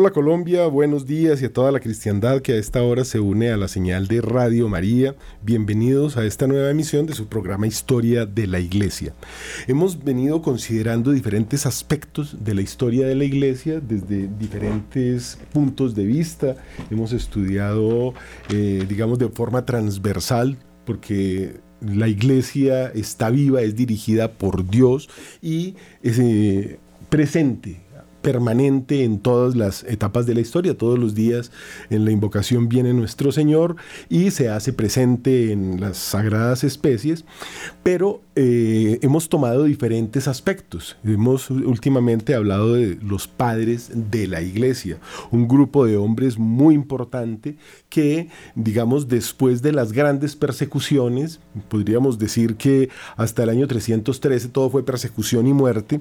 Hola Colombia, buenos días y a toda la cristiandad que a esta hora se une a la señal de Radio María. Bienvenidos a esta nueva emisión de su programa Historia de la Iglesia. Hemos venido considerando diferentes aspectos de la historia de la Iglesia desde diferentes puntos de vista. Hemos estudiado, eh, digamos, de forma transversal porque la iglesia está viva, es dirigida por Dios y es eh, presente permanente en todas las etapas de la historia. Todos los días en la invocación viene nuestro Señor y se hace presente en las sagradas especies, pero eh, hemos tomado diferentes aspectos. Hemos últimamente hablado de los padres de la iglesia, un grupo de hombres muy importante que, digamos, después de las grandes persecuciones, podríamos decir que hasta el año 313 todo fue persecución y muerte,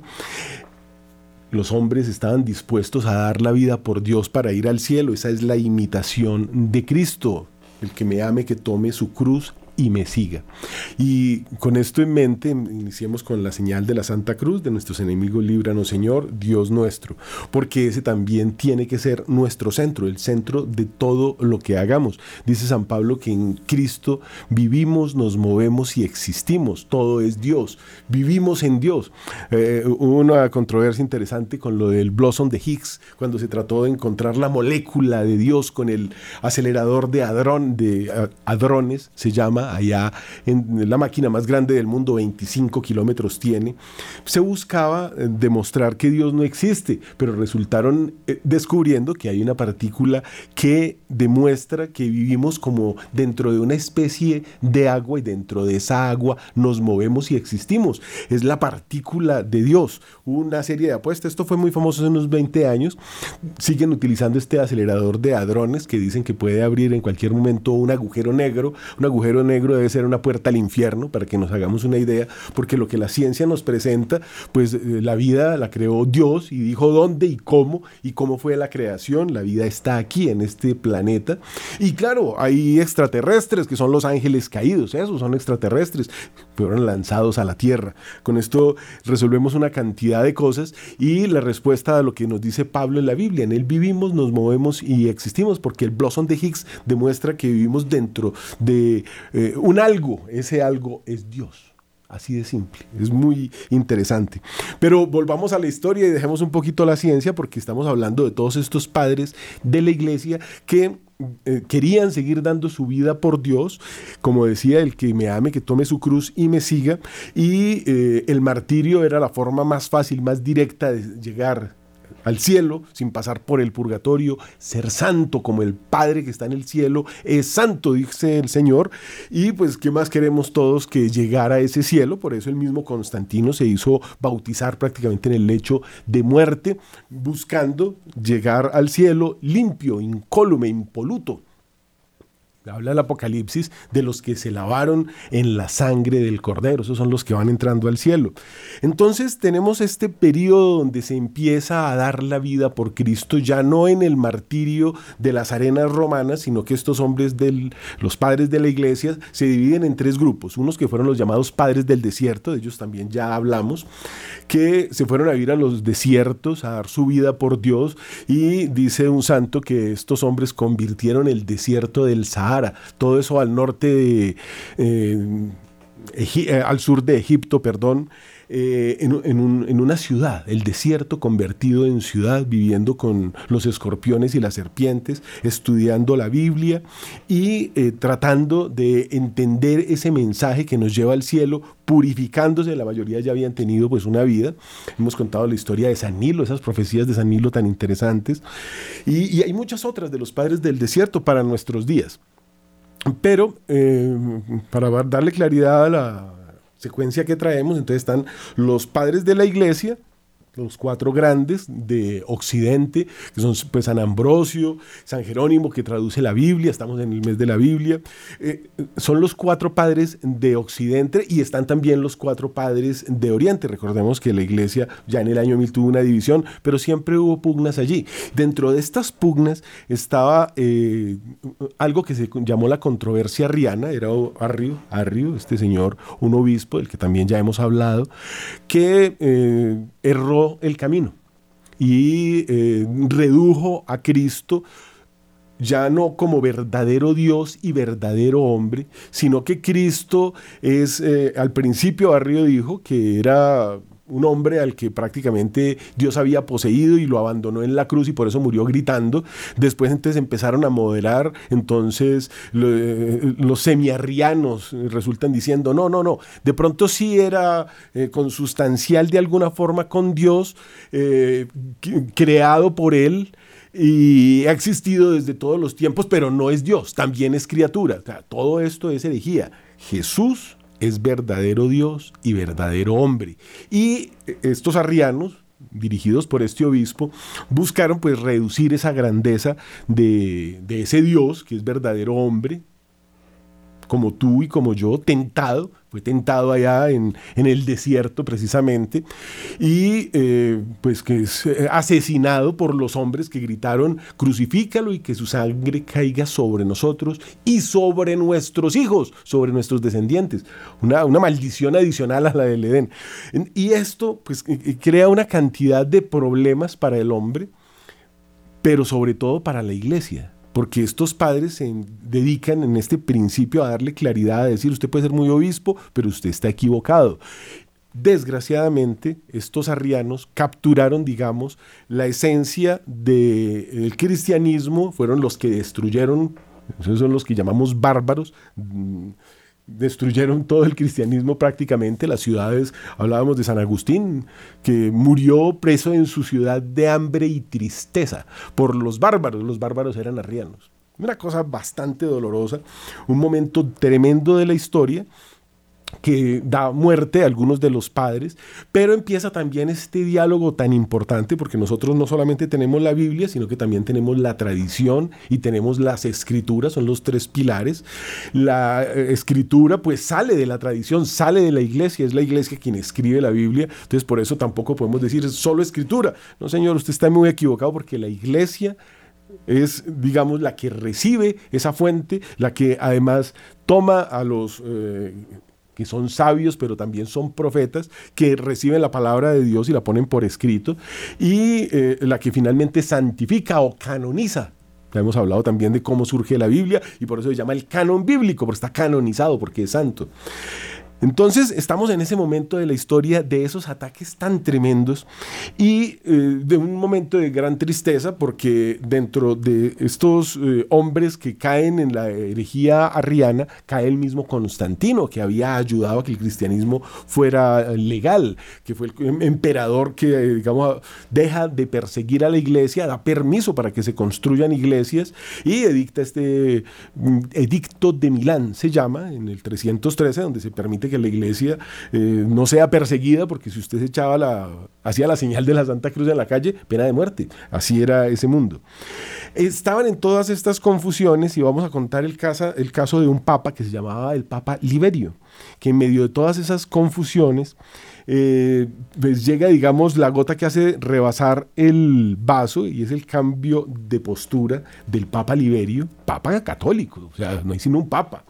los hombres estaban dispuestos a dar la vida por Dios para ir al cielo. Esa es la imitación de Cristo. El que me ame, que tome su cruz y me siga. Y con esto en mente, iniciemos con la señal de la Santa Cruz, de nuestros enemigos, líbranos Señor, Dios nuestro, porque ese también tiene que ser nuestro centro, el centro de todo lo que hagamos. Dice San Pablo que en Cristo vivimos, nos movemos y existimos, todo es Dios, vivimos en Dios. Eh, hubo una controversia interesante con lo del Blossom de Higgs, cuando se trató de encontrar la molécula de Dios con el acelerador de, de hadrones, se llama allá en la máquina más grande del mundo, 25 kilómetros tiene, se buscaba eh, demostrar que Dios no existe, pero resultaron eh, descubriendo que hay una partícula que demuestra que vivimos como dentro de una especie de agua y dentro de esa agua nos movemos y existimos. Es la partícula de Dios. Una serie de apuestas, esto fue muy famoso hace unos 20 años, siguen utilizando este acelerador de hadrones que dicen que puede abrir en cualquier momento un agujero negro, un agujero negro debe ser una puerta al infierno, para que nos hagamos una idea, porque lo que la ciencia nos presenta, pues eh, la vida la creó Dios y dijo dónde y cómo y cómo fue la creación. La vida está aquí en este planeta. Y claro, hay extraterrestres que son los ángeles caídos, esos son extraterrestres, fueron lanzados a la Tierra. Con esto resolvemos una cantidad de cosas y la respuesta a lo que nos dice Pablo en la Biblia, en él vivimos, nos movemos y existimos, porque el blossom de Higgs demuestra que vivimos dentro de eh, un algo, ese algo es Dios. Así de simple, es muy interesante. Pero volvamos a la historia y dejemos un poquito la ciencia porque estamos hablando de todos estos padres de la iglesia que eh, querían seguir dando su vida por Dios, como decía, el que me ame, que tome su cruz y me siga, y eh, el martirio era la forma más fácil, más directa de llegar al cielo sin pasar por el purgatorio, ser santo como el Padre que está en el cielo, es santo, dice el Señor, y pues qué más queremos todos que llegar a ese cielo, por eso el mismo Constantino se hizo bautizar prácticamente en el lecho de muerte, buscando llegar al cielo limpio, incólume, impoluto habla el Apocalipsis de los que se lavaron en la sangre del Cordero, esos son los que van entrando al cielo. Entonces tenemos este periodo donde se empieza a dar la vida por Cristo, ya no en el martirio de las arenas romanas, sino que estos hombres, del, los padres de la iglesia, se dividen en tres grupos, unos que fueron los llamados padres del desierto, de ellos también ya hablamos, que se fueron a vivir a los desiertos, a dar su vida por Dios, y dice un santo que estos hombres convirtieron el desierto del Sahara, todo eso al norte de, eh, eh, al sur de Egipto, perdón, eh, en, una ciudad, el desierto convertido en ciudad, viviendo con los escorpiones y las serpientes, estudiando la Biblia y tratando de entender ese mensaje que nos lleva al cielo, purificándose, la mayoría ya habían tenido pues una vida. Hemos contado la historia de San Nilo, esas profecías de San Nilo tan interesantes, y hay muchas otras de los padres del desierto para nuestros días. Pero eh, para darle claridad a la secuencia que traemos, entonces están los padres de la iglesia, los cuatro grandes de Occidente, que son pues, San Ambrosio, San Jerónimo, que traduce la Biblia, estamos en el mes de la Biblia, eh, son los cuatro padres de Occidente y están también los cuatro padres de Oriente. Recordemos que la iglesia ya en el año 1000 tuvo una división, pero siempre hubo pugnas allí. Dentro de estas pugnas estaba eh, algo que se llamó la controversia arriana, era Arrio, Arrio, este señor, un obispo, del que también ya hemos hablado, que eh, erró el camino. y eh, redujo a Cristo ya no como verdadero Dios y verdadero hombre, sino que Cristo es, eh, al principio Barrio dijo que era un hombre al que prácticamente Dios había poseído y lo abandonó en la cruz y por eso murió gritando. Después entonces empezaron a modelar, entonces eh, los semiarrianos resultan diciendo, no, no, no, de pronto sí era eh, consustancial de alguna forma con Dios, creado por él, y ha existido desde todos los tiempos, pero no es Dios, también es criatura. todo esto es herejía. Jesús es verdadero Dios y verdadero hombre. Y estos arrianos, dirigidos por este obispo, buscaron pues reducir esa grandeza de, de ese Dios que es verdadero hombre, como tú y como yo, tentado, fue tentado allá en, el desierto precisamente, y eh, pues que es eh, asesinado por los hombres que gritaron, crucifícalo y que su sangre caiga sobre nosotros y sobre nuestros hijos, sobre nuestros descendientes. Una, una maldición adicional a la del Edén. Y esto pues eh, crea una cantidad de problemas para el hombre, pero sobre todo para la iglesia porque estos padres se dedican en este principio a darle claridad, a decir, usted puede ser muy obispo, pero usted está equivocado. Desgraciadamente, estos arrianos capturaron, digamos, la esencia del cristianismo, fueron los que destruyeron, esos son los que llamamos bárbaros, destruyeron todo el cristianismo prácticamente, las ciudades, hablábamos de San Agustín, que murió preso en su ciudad de hambre y tristeza por los bárbaros, los bárbaros eran arrianos. Una cosa bastante dolorosa, un momento tremendo de la historia que da muerte a algunos de los padres, pero empieza también este diálogo tan importante porque nosotros no solamente tenemos la Biblia, sino que también tenemos la tradición y tenemos las escrituras, son los tres pilares. La eh, escritura pues sale de la tradición, sale de la iglesia, es la iglesia quien escribe la Biblia, entonces por eso tampoco podemos decir solo escritura. No, señor, usted está muy equivocado porque la iglesia es, digamos, la que recibe esa fuente, la que además toma a los... Eh, que son sabios, pero también son profetas, que reciben la palabra de Dios y la ponen por escrito, y eh, la que finalmente santifica o canoniza. Ya hemos hablado también de cómo surge la Biblia y por eso se llama el canon bíblico, porque está canonizado, porque es santo. Entonces estamos en ese momento de la historia de esos ataques tan tremendos y eh, de un momento de gran tristeza porque dentro de estos eh, hombres que caen en la herejía arriana cae el mismo Constantino que había ayudado a que el cristianismo fuera legal, que fue el em, emperador que eh, digamos deja de perseguir a la iglesia, da permiso para que se construyan iglesias y edicta este mm, edicto de Milán se llama en el 313 donde se permite que la iglesia eh, no sea perseguida, porque si usted se echaba la, hacía la señal de la Santa Cruz en la calle, pena de muerte. Así era ese mundo. Estaban en todas estas confusiones y vamos a contar el, caso, el caso de un papa que se llamaba el Papa Liberio, que en medio de todas esas confusiones, eh, pues llega, digamos, la gota que hace rebasar el vaso y es el cambio de postura del Papa Liberio, Papa católico, o sea, no hay sino un Papa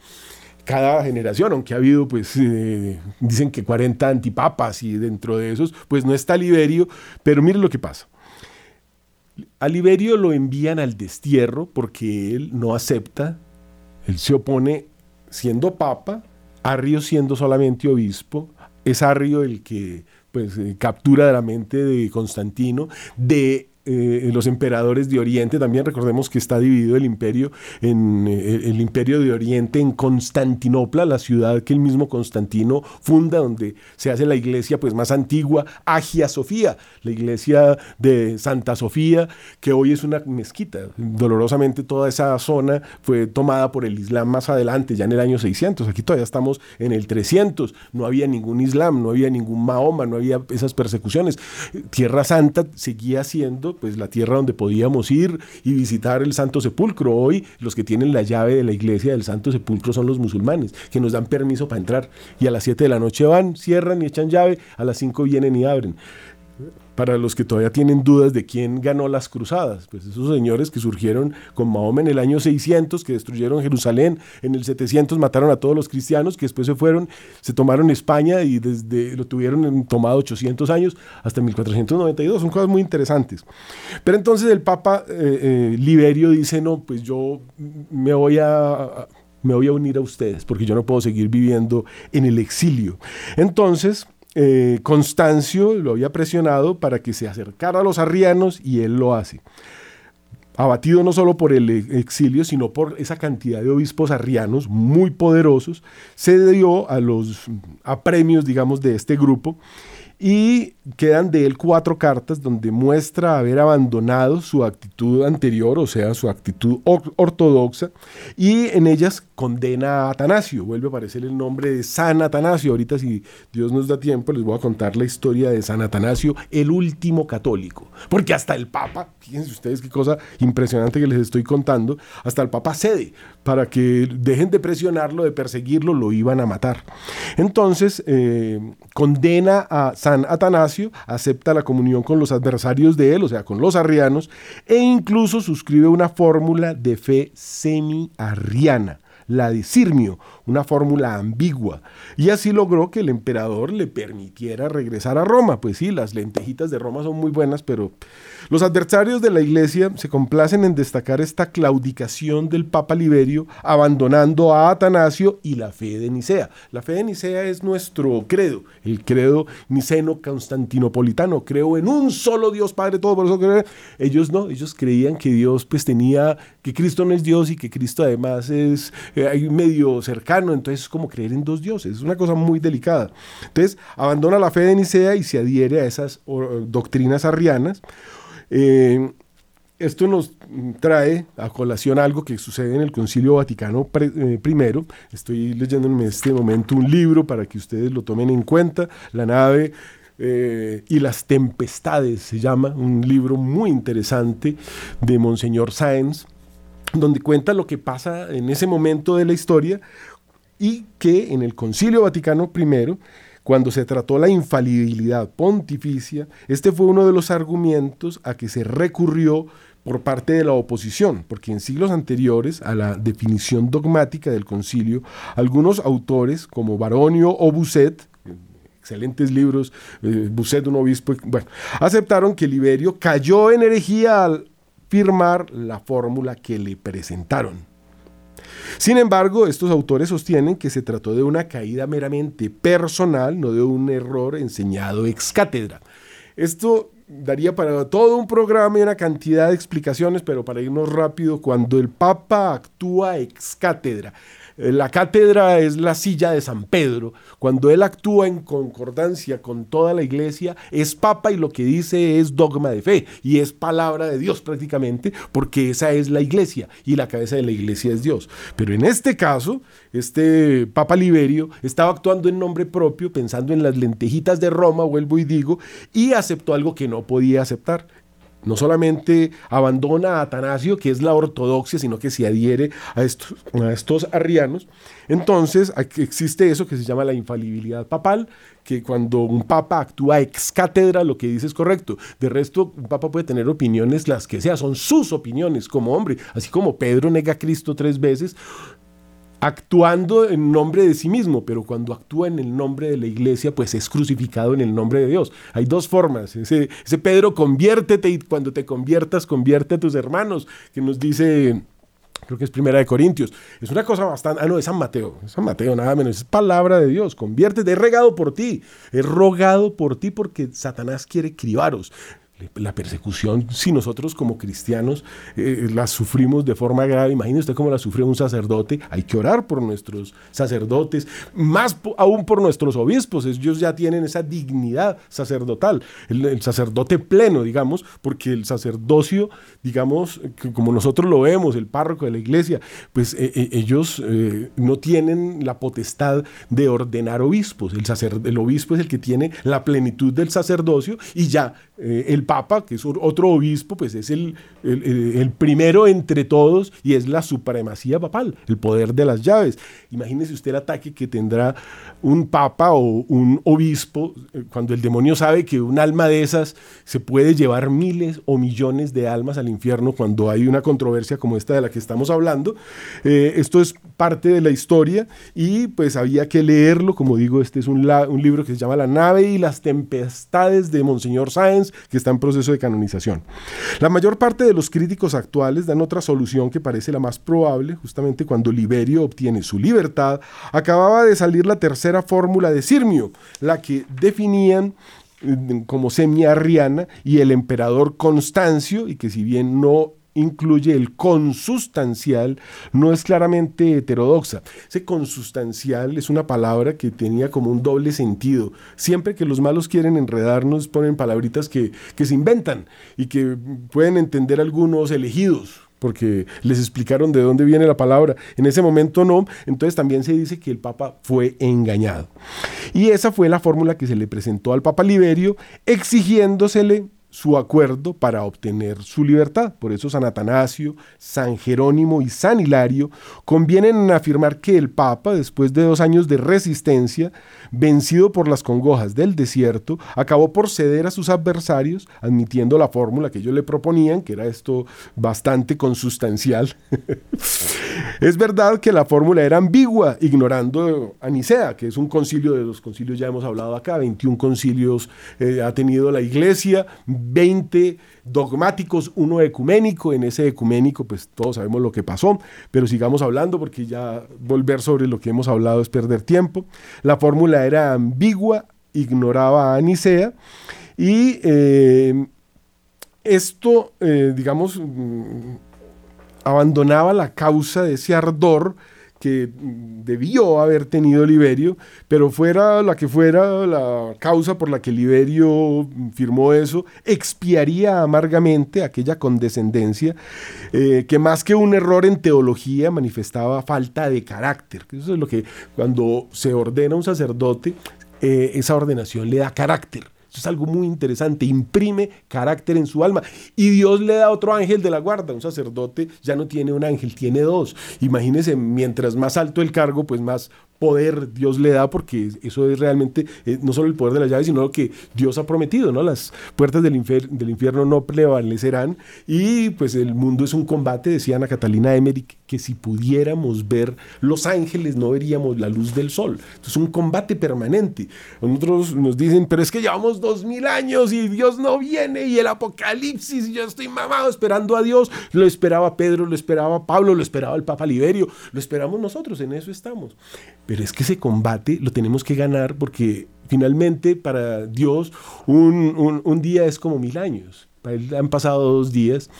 cada generación, aunque ha habido, pues, eh, dicen que 40 antipapas y dentro de esos, pues no está Liberio, pero miren lo que pasa. A Liberio lo envían al destierro porque él no acepta, él se opone siendo papa, Arrio siendo solamente obispo, es Arrio el que pues eh, captura de la mente de Constantino, de eh, los emperadores de Oriente, también recordemos que está dividido el imperio en eh, el imperio de Oriente en Constantinopla, la ciudad que el mismo Constantino funda, donde se hace la iglesia pues más antigua, Agia Sofía, la iglesia de Santa Sofía, que hoy es una mezquita. Dolorosamente toda esa zona fue tomada por el Islam más adelante, ya en el año 600, aquí todavía estamos en el 300, no había ningún Islam, no había ningún Mahoma, no había esas persecuciones. Tierra Santa seguía siendo pues la tierra donde podíamos ir y visitar el Santo Sepulcro. Hoy los que tienen la llave de la iglesia del Santo Sepulcro son los musulmanes, que nos dan permiso para entrar. Y a las 7 de la noche van, cierran y echan llave, a las 5 vienen y abren para los que todavía tienen dudas de quién ganó las cruzadas. Pues esos señores que surgieron con Mahoma en el año 600, que destruyeron Jerusalén, en el 700 mataron a todos los cristianos, que después se fueron, se tomaron España y desde lo tuvieron tomado 800 años hasta 1492. Son cosas muy interesantes. Pero entonces el Papa eh, eh, Liberio dice, no, pues yo me voy a me voy a unir a ustedes porque yo no puedo seguir viviendo en el exilio. Entonces, eh, Constancio lo había presionado para que se acercara a los arrianos y él lo hace. Abatido no solo por el exilio, sino por esa cantidad de obispos arrianos muy poderosos, se dio a los a premios, digamos, de este grupo y quedan de él cuatro cartas donde muestra haber abandonado su actitud anterior, o sea, su actitud ortodoxa, y en ellas condena a Atanasio. Vuelve a aparecer el nombre de San Atanasio. Ahorita, si Dios nos da tiempo, les voy a contar la historia de San Atanasio, el último católico. Porque hasta el Papa, fíjense ustedes qué cosa impresionante que les estoy contando, hasta el Papa cede para que dejen de presionarlo, de perseguirlo, lo iban a matar. Entonces, eh, condena a San Atanasio, acepta la comunión con los adversarios de él, o sea, con los arrianos, e incluso suscribe una fórmula de fe semi-arriana la de Sirmio, una fórmula ambigua, y así logró que el emperador le permitiera regresar a Roma. Pues sí, las lentejitas de Roma son muy buenas, pero los adversarios de la iglesia se complacen en destacar esta claudicación del Papa Liberio, abandonando a Atanasio y la fe de Nicea. La fe de Nicea es nuestro credo, el credo niceno constantinopolitano. Creo en un solo Dios Padre todo, por eso creo. Ellos no, ellos creían que Dios pues tenía, que Cristo no es Dios y que Cristo además es eh, medio cercano, entonces es como creer en dos dioses, es una cosa muy delicada. Entonces abandona la fe de Nicea y se adhiere a esas doctrinas arrianas. Eh, esto nos trae a colación algo que sucede en el Concilio Vaticano I. Eh, Estoy leyendo en este momento un libro para que ustedes lo tomen en cuenta. La nave eh, y las tempestades se llama, un libro muy interesante de Monseñor Sáenz, donde cuenta lo que pasa en ese momento de la historia y que en el Concilio Vaticano I cuando se trató la infalibilidad pontificia, este fue uno de los argumentos a que se recurrió por parte de la oposición, porque en siglos anteriores a la definición dogmática del concilio, algunos autores como Baronio o Busset, excelentes libros, eh, Busset, un obispo, bueno, aceptaron que Liberio cayó en herejía al firmar la fórmula que le presentaron. Sin embargo, estos autores sostienen que se trató de una caída meramente personal, no de un error enseñado ex cátedra. Esto daría para todo un programa y una cantidad de explicaciones, pero para irnos rápido, cuando el Papa actúa ex cátedra, la cátedra es la silla de San Pedro. Cuando él actúa en concordancia con toda la iglesia, es papa y lo que dice es dogma de fe y es palabra de Dios prácticamente, porque esa es la iglesia y la cabeza de la iglesia es Dios. Pero en este caso, este Papa Liberio estaba actuando en nombre propio, pensando en las lentejitas de Roma, vuelvo y digo, y aceptó algo que no podía aceptar no solamente abandona a Atanasio, que es la ortodoxia, sino que se adhiere a estos, arrianos. Entonces existe eso que se llama la infalibilidad papal, que cuando un papa actúa ex cátedra, lo que dice es correcto. De resto, un papa puede tener opiniones las que sea, son sus opiniones como hombre. Así como Pedro nega a Cristo tres veces, actuando en nombre de sí mismo, pero cuando actúa en el nombre de la iglesia, pues es crucificado en el nombre de Dios. Hay dos formas. Ese, Pedro, conviértete y cuando te conviertas, convierte a tus hermanos, que nos dice creo que es Primera de Corintios. Es una cosa bastante, ah no, es San Mateo, es San Mateo nada menos, es palabra de Dios, conviértete, he regado por ti, he rogado por ti porque Satanás quiere cribaros la persecución, si nosotros como cristianos eh, la sufrimos de forma grave, imagínese usted cómo la sufrió un sacerdote, hay que orar por nuestros sacerdotes, más aún por nuestros obispos, ellos ya tienen esa dignidad sacerdotal, el, sacerdote pleno, digamos, porque el sacerdocio, digamos, como nosotros lo vemos, el párroco de la iglesia, pues eh, eh, ellos no tienen la potestad de ordenar obispos, el, el obispo es el que tiene la plenitud del sacerdocio y ya el Papa, que es otro obispo, pues es el, el, primero entre todos y es la supremacía papal, el poder de las llaves. Imagínese usted el ataque que tendrá un Papa o un obispo eh, cuando el demonio sabe que un alma de esas se puede llevar miles o millones de almas al infierno cuando hay una controversia como esta de la que estamos hablando. Eh, esto es parte de la historia y pues había que leerlo, como digo, este es un, un libro que se llama La nave y las tempestades de Monseñor Sáenz, que está en proceso de canonización. La mayor parte de los críticos actuales dan otra solución que parece la más probable, justamente cuando Liberio obtiene su libertad, acababa de salir la tercera fórmula de Sirmio, la que definían mm, como semiarriana y el emperador Constancio, y que si bien no incluye el consustancial, no es claramente heterodoxa. Ese consustancial es una palabra que tenía como un doble sentido. Siempre que los malos quieren enredarnos, ponen palabritas que, que se inventan y que pueden entender algunos elegidos porque les explicaron de dónde viene la palabra. En ese momento no, entonces también se dice que el Papa fue engañado. Y esa fue la fórmula que se le presentó al Papa Liberio, exigiéndosele su acuerdo para obtener su libertad. Por eso San Atanasio, San Jerónimo y San Hilario convienen en afirmar que el Papa, después de dos años de resistencia, vencido por las congojas del desierto, acabó por ceder a sus adversarios, admitiendo la fórmula que ellos le proponían, que era esto bastante consustancial. es verdad que la fórmula era ambigua, ignorando a Nicea, que es un concilio de los concilios, ya hemos hablado acá, 21 concilios eh, ha tenido la iglesia, 20 dogmáticos, uno ecuménico, en ese ecuménico pues todos sabemos lo que pasó, pero sigamos hablando porque ya volver sobre lo que hemos hablado es perder tiempo. La fórmula era ambigua, ignoraba a Nicea y eh, esto, eh, digamos, mm, abandonaba la causa de ese ardor que debió haber tenido Liberio, pero fuera la que fuera la causa por la que Liberio firmó eso, expiaría amargamente aquella condescendencia eh, que más que un error en teología manifestaba falta de carácter. Eso es lo que cuando se ordena un sacerdote, eh, esa ordenación le da carácter. Eso es algo muy interesante, imprime carácter en su alma. Y Dios le da otro ángel de la guarda. Un sacerdote ya no tiene un ángel, tiene dos. Imagínense, mientras más alto el cargo, pues más poder Dios le da, porque eso es realmente eh, no solo el poder de la llave, sino lo que Dios ha prometido, ¿no? Las puertas del, infierno no prevalecerán y pues el mundo es un combate, decía Ana Catalina Emmerich, que si pudiéramos ver los ángeles no veríamos la luz del sol. es un combate permanente. Nosotros nos dicen, pero es que llevamos dos mil años y Dios no viene y el apocalipsis, y yo estoy mamado esperando a Dios. Lo esperaba Pedro, lo esperaba Pablo, lo esperaba el Papa Liberio, lo esperamos nosotros, en eso estamos. Pero es que ese combate lo tenemos que ganar porque finalmente para Dios un, día es como mil años. Para él han pasado dos días.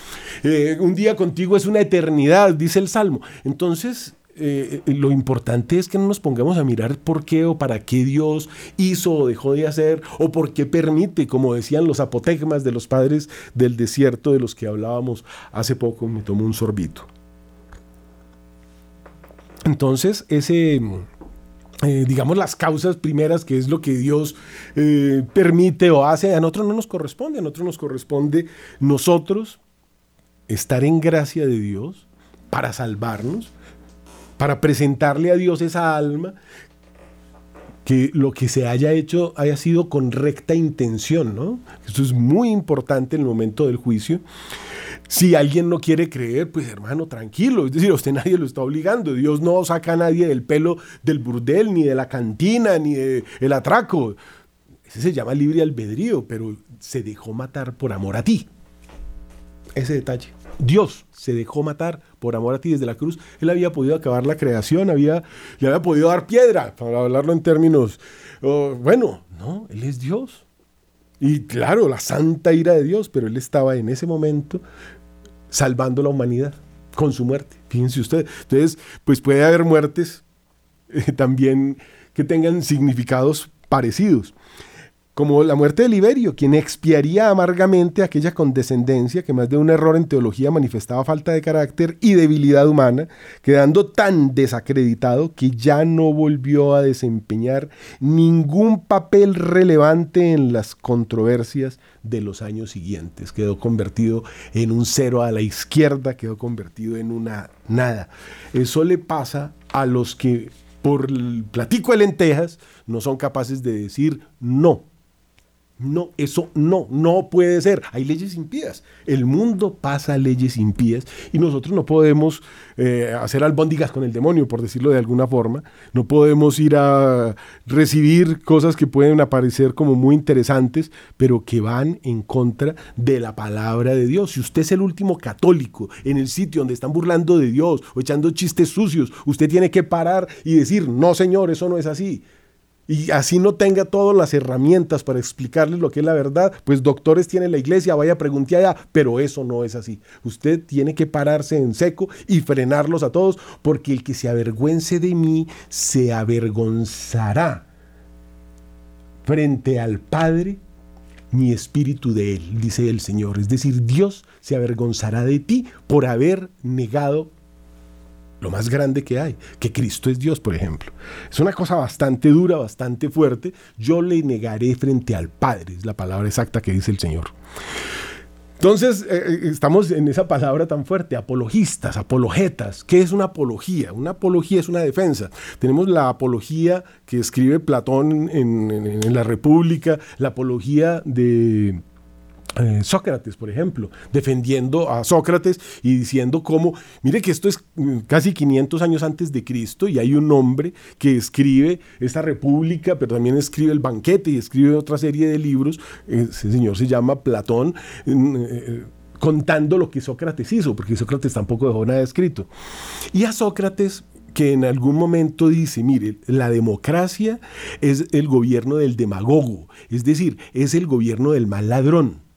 Eh, un día contigo es una eternidad, dice el Salmo. Entonces, eh, lo importante es que no nos pongamos a mirar por qué o para qué Dios hizo o dejó de hacer o por qué permite, como decían los apotegmas de los padres del desierto de los que hablábamos hace poco, me tomo un sorbito. Entonces, ese eh, digamos, las causas primeras, que es lo que Dios eh, permite o hace, a nosotros no nos corresponde, a nosotros nos corresponde nosotros estar en gracia de Dios para salvarnos, para presentarle a Dios esa alma, que lo que se haya hecho haya sido con recta intención, ¿no? Esto es muy importante en el momento del juicio. Si alguien no quiere creer, pues hermano, tranquilo. Es decir, usted nadie lo está obligando. Dios no saca a nadie del pelo del burdel, ni de la cantina, ni del atraco. Ese se llama libre albedrío, pero se dejó matar por amor a ti. Ese detalle. Dios se dejó matar por amor a ti desde la cruz. Él había podido acabar la creación, había, le había podido dar piedra, para hablarlo en términos. Oh, bueno, no, Él es Dios. Y claro, la santa ira de Dios, pero Él estaba en ese momento salvando la humanidad con su muerte. Fíjense ustedes. Entonces, pues puede haber muertes eh, también que tengan significados parecidos. Como la muerte de Liberio, quien expiaría amargamente aquella condescendencia que más de un error en teología manifestaba falta de carácter y debilidad humana, quedando tan desacreditado que ya no volvió a desempeñar ningún papel relevante en las controversias de los años siguientes. Quedó convertido en un cero a la izquierda, quedó convertido en una nada. Eso le pasa a los que por el platico de lentejas no son capaces de decir no no, eso no, no puede ser. Hay leyes impías. El mundo pasa leyes impías y nosotros no podemos eh, hacer albóndigas con el demonio, por decirlo de alguna forma. No podemos ir a recibir cosas que pueden aparecer como muy interesantes, pero que van en contra de la palabra de Dios. Si usted es el último católico en el sitio donde están burlando de Dios o echando chistes sucios, usted tiene que parar y decir, no, señor, eso no es así y así no tenga todas las herramientas para explicarles lo que es la verdad, pues doctores tiene la iglesia, vaya pregunte allá, pero eso no es así. Usted tiene que pararse en seco y frenarlos a todos, porque el que se avergüence de mí se avergonzará frente al Padre mi espíritu de él, dice el Señor. Es decir, Dios se avergonzará de ti por haber negado lo más grande que hay, que Cristo es Dios, por ejemplo. Es una cosa bastante dura, bastante fuerte. Yo le negaré frente al Padre, es la palabra exacta que dice el Señor. Entonces, eh, eh, estamos en esa palabra tan fuerte, apologistas, apologetas. ¿Qué es una apología? Una apología es una defensa. Tenemos la apología que escribe Platón en la República, la apología de eh, Sócrates, por ejemplo, defendiendo a Sócrates y diciendo cómo, mire que esto es mm, casi 500 años antes de Cristo y hay un hombre que escribe esta república, pero también escribe el banquete y escribe otra serie de libros, ese señor se llama Platón, mm, eh, contando lo que Sócrates hizo, porque Sócrates tampoco dejó nada escrito. Y a Sócrates que en algún momento dice, mire, la democracia es el gobierno del demagogo, es decir, es el gobierno del mal ladrón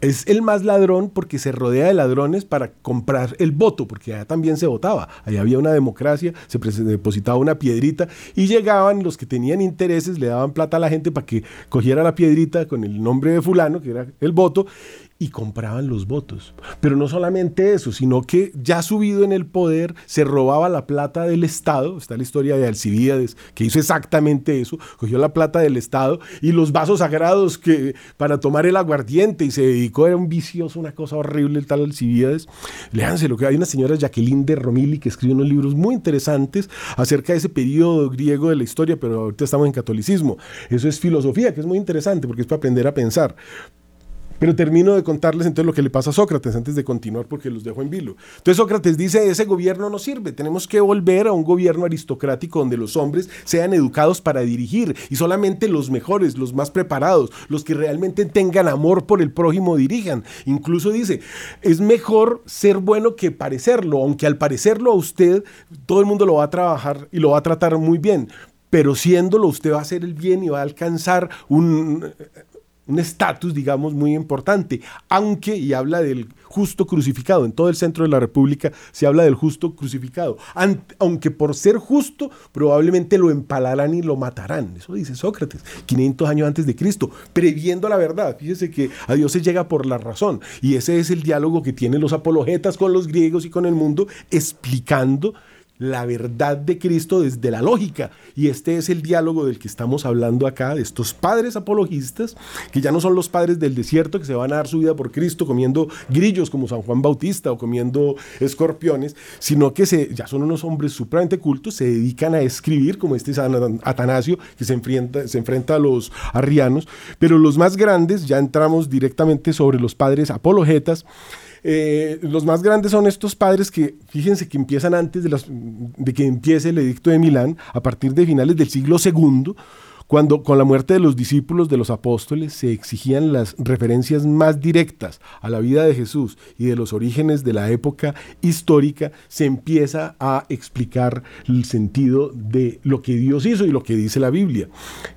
es el más ladrón porque se rodea de ladrones para comprar el voto, porque allá también se votaba, allá había una democracia, se depositaba una piedrita y llegaban los que tenían intereses, le daban plata a la gente para que cogiera la piedrita con el nombre de fulano, que era el voto, y compraban los votos. Pero no solamente eso, sino que ya subido en el poder se robaba la plata del Estado. Está la historia de Alcibiades, que hizo exactamente eso, cogió la plata del Estado y los vasos sagrados que para tomar el aguardiente y se dedicó, era un vicioso, una cosa horrible el tal Alcibiades. Léanse lo que hay una señora Jacqueline de Romilly que escribe unos libros muy interesantes acerca de ese periodo griego de la historia, pero ahorita estamos en catolicismo. Eso es filosofía, que es muy interesante porque es para aprender a pensar. Pero termino de contarles entonces lo que le pasa a Sócrates antes de continuar porque los dejo en vilo. Entonces Sócrates dice, ese gobierno no sirve, tenemos que volver a un gobierno aristocrático donde los hombres sean educados para dirigir y solamente los mejores, los más preparados, los que realmente tengan amor por el prójimo dirijan. Incluso dice, es mejor ser bueno que parecerlo, aunque al parecerlo a usted todo el mundo lo va a trabajar y lo va a tratar muy bien, pero siéndolo usted va a hacer el bien y va a alcanzar un, un estatus, digamos, muy importante, aunque, y habla del justo crucificado, en todo el centro de la República se habla del justo crucificado, aunque por ser justo probablemente lo empalarán y lo matarán, eso dice Sócrates, 500 años antes de Cristo, previendo la verdad, fíjese que a Dios se llega por la razón, y ese es el diálogo que tienen los apologetas con los griegos y con el mundo, explicando la verdad de Cristo desde la lógica. Y este es el diálogo del que estamos hablando acá, de estos padres apologistas, que ya no son los padres del desierto que se van a dar su vida por Cristo comiendo grillos como San Juan Bautista o comiendo escorpiones, sino que se, ya son unos hombres supremamente cultos, se dedican a escribir, como este San Atanasio, que se enfrenta, se enfrenta a los arrianos, pero los más grandes, ya entramos directamente sobre los padres apologetas, eh, los más grandes son estos padres que, fíjense que empiezan antes de, de que empiece el edicto de Milán, a partir de finales del siglo II, cuando con la muerte de los discípulos de los apóstoles se exigían las referencias más directas a la vida de Jesús y de los orígenes de la época histórica, se empieza a explicar el sentido de lo que Dios hizo y lo que dice la Biblia,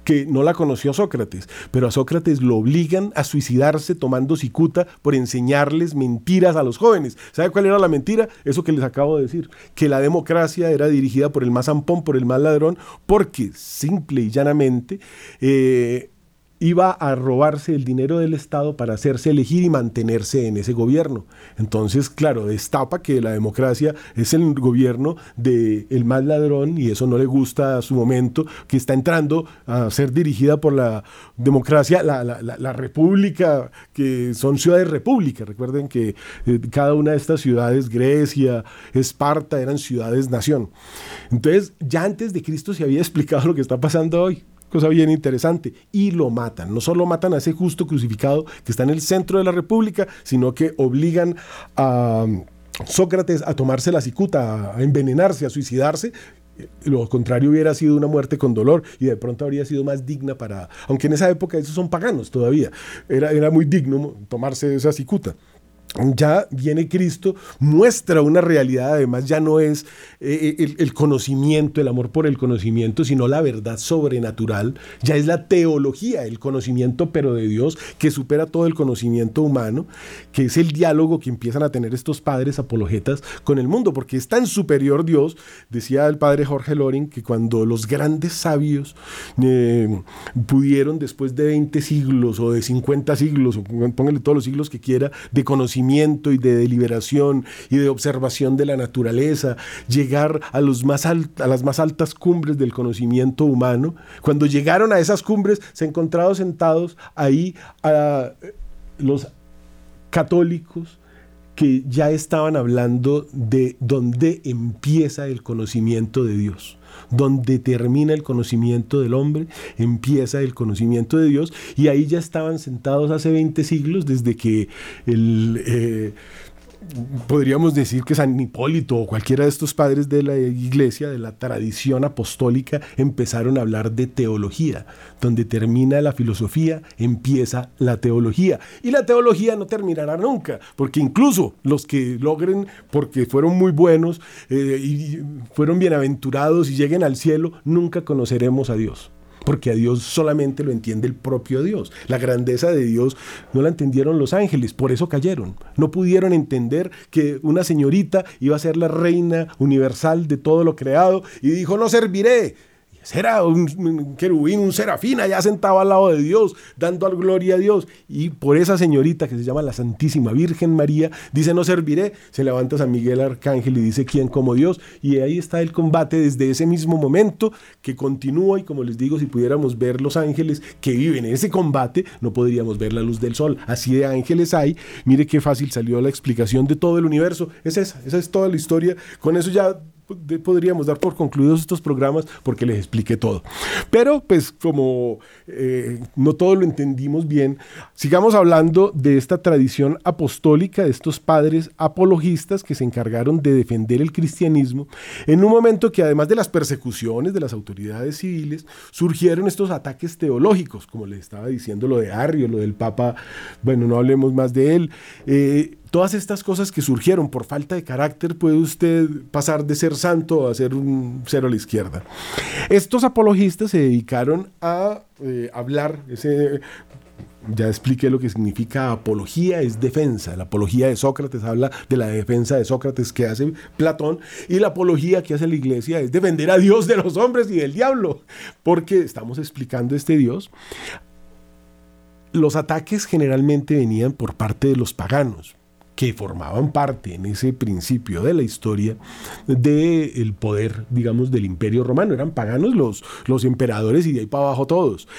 que no la conoció Sócrates, pero a Sócrates lo obligan a suicidarse tomando cicuta por enseñarles mentiras a los jóvenes. ¿Sabe cuál era la mentira? Eso que les acabo de decir, que la democracia era dirigida por el más ampón, por el más ladrón, porque simple y llanamente eh, iba a robarse el dinero del Estado para hacerse elegir y mantenerse en ese gobierno. Entonces, claro, destapa que la democracia es el gobierno del el más ladrón y eso no le gusta a su momento, que está entrando a ser dirigida por la democracia, la, república, que son ciudades república. Recuerden que eh, cada una de estas ciudades, Grecia, Esparta, eran ciudades-nación. Entonces, ya antes de Cristo se había explicado lo que está pasando hoy cosa bien interesante, y lo matan. No solo matan a ese justo crucificado que está en el centro de la República, sino que obligan a Sócrates a tomarse la cicuta, a envenenarse, a suicidarse, lo contrario hubiera sido una muerte con dolor y de pronto habría sido más digna para, aunque en esa época esos son paganos todavía, era, era muy digno tomarse esa cicuta ya viene Cristo, muestra una realidad, además ya no es eh, eh, el, conocimiento, el amor por el conocimiento, sino la verdad sobrenatural, ya es la teología, el conocimiento pero de Dios, que supera todo el conocimiento humano, que es el diálogo que empiezan a tener estos padres apologetas con el mundo, porque es tan superior Dios, decía el padre Jorge Loring, que cuando los grandes sabios eh, pudieron después de 20 siglos o de 50 siglos, póngale todos los siglos que quiera, de conocimiento, y de deliberación y de observación de la naturaleza, llegar a, las más altas cumbres del conocimiento humano. Cuando llegaron a esas cumbres, se encontraron sentados ahí a los católicos que ya estaban hablando de dónde empieza el conocimiento de Dios donde termina el conocimiento del hombre, empieza el conocimiento de Dios, y ahí ya estaban sentados hace 20 siglos desde que el... Eh, podríamos decir que San Hipólito o cualquiera de estos padres de la iglesia, de la tradición apostólica, empezaron a hablar de teología. Donde termina la filosofía, empieza la teología. Y la teología no terminará nunca, porque incluso los que logren, porque fueron muy buenos eh, y fueron bienaventurados y lleguen al cielo, nunca conoceremos a Dios porque a Dios solamente lo entiende el propio Dios. La grandeza de Dios no la entendieron los ángeles, por eso cayeron. No pudieron entender que una señorita iba a ser la reina universal de todo lo creado y dijo, no serviré, era un, querubín, un serafín allá sentado al lado de Dios, dando gloria a Dios. Y por esa señorita que se llama la Santísima Virgen María, dice, no serviré. Se levanta San Miguel Arcángel y dice, ¿quién como Dios? Y ahí está el combate desde ese mismo momento que continúa. Y como les digo, si pudiéramos ver los ángeles que viven en ese combate, no podríamos ver la luz del sol. Así de ángeles hay. Mire qué fácil salió la explicación de todo el universo. Es esa, esa es toda la historia. Con eso ya podríamos dar por concluidos estos programas porque les expliqué todo. Pero pues como eh, no todo lo entendimos bien, sigamos hablando de esta tradición apostólica, de estos padres apologistas que se encargaron de defender el cristianismo en un momento que además de las persecuciones de las autoridades civiles, surgieron estos ataques teológicos, como les estaba diciendo lo de Arrio, lo del Papa, bueno, no hablemos más de él. Eh, todas estas cosas que surgieron por falta de carácter, puede usted pasar de ser santo a ser un cero a la izquierda. Estos apologistas se dedicaron a eh, hablar, ese, ya expliqué lo que significa apología, es defensa. La apología de Sócrates habla de la defensa de Sócrates que hace Platón y la apología que hace la iglesia es defender a Dios de los hombres y del diablo, porque estamos explicando este Dios. Los ataques generalmente venían por parte de los paganos, que formaban parte en ese principio de la historia del poder, digamos, del imperio romano. Eran paganos los, los emperadores y de ahí para abajo todos.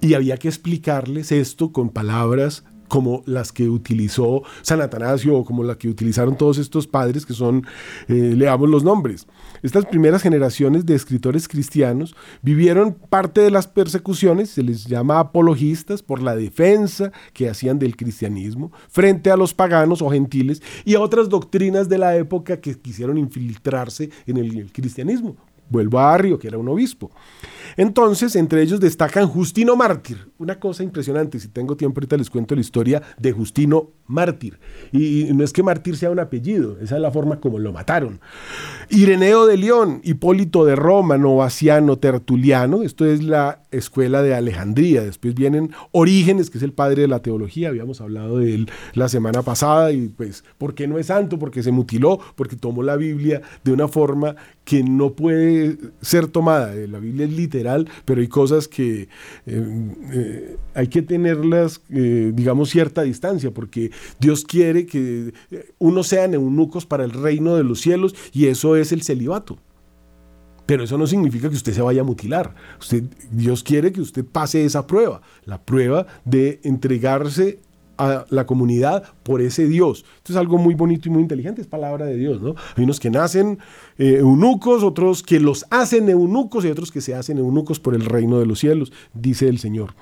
Y había que explicarles esto con palabras como las que utilizó San Atanasio o como las que utilizaron todos estos padres que son, eh, leamos los nombres. Estas primeras generaciones de escritores cristianos vivieron parte de las persecuciones, se les llama apologistas por la defensa que hacían del cristianismo frente a los paganos o gentiles y a otras doctrinas de la época que quisieron infiltrarse en el cristianismo. Vuelvo a Arrio, que era un obispo. Entonces, entre ellos destacan Justino Mártir. Una cosa impresionante, si tengo tiempo ahorita les cuento la historia de Justino Mártir. Y, no es que Mártir sea un apellido, esa es la forma como lo mataron. Ireneo de León, Hipólito de Roma, Novaciano, Tertuliano, esto es la escuela de Alejandría. Después vienen Orígenes, que es el padre de la teología, habíamos hablado de él la semana pasada, y pues, ¿por qué no es santo? Porque se mutiló, porque tomó la Biblia de una forma que no puede ser tomada. Eh, la Biblia es literal, pero hay cosas que eh, eh, hay que tenerlas, digamos, cierta distancia, porque Dios quiere que uno sean eunucos para el reino de los cielos y eso es el celibato. Pero eso no significa que usted se vaya a mutilar. Dios quiere que usted pase esa prueba, la prueba de entregarse a la comunidad por ese Dios. Esto es algo muy bonito y muy inteligente, es palabra de Dios, ¿no? Hay unos que nacen eh, eunucos, otros que los hacen eunucos y otros que se hacen eunucos por el reino de los cielos, dice el Señor.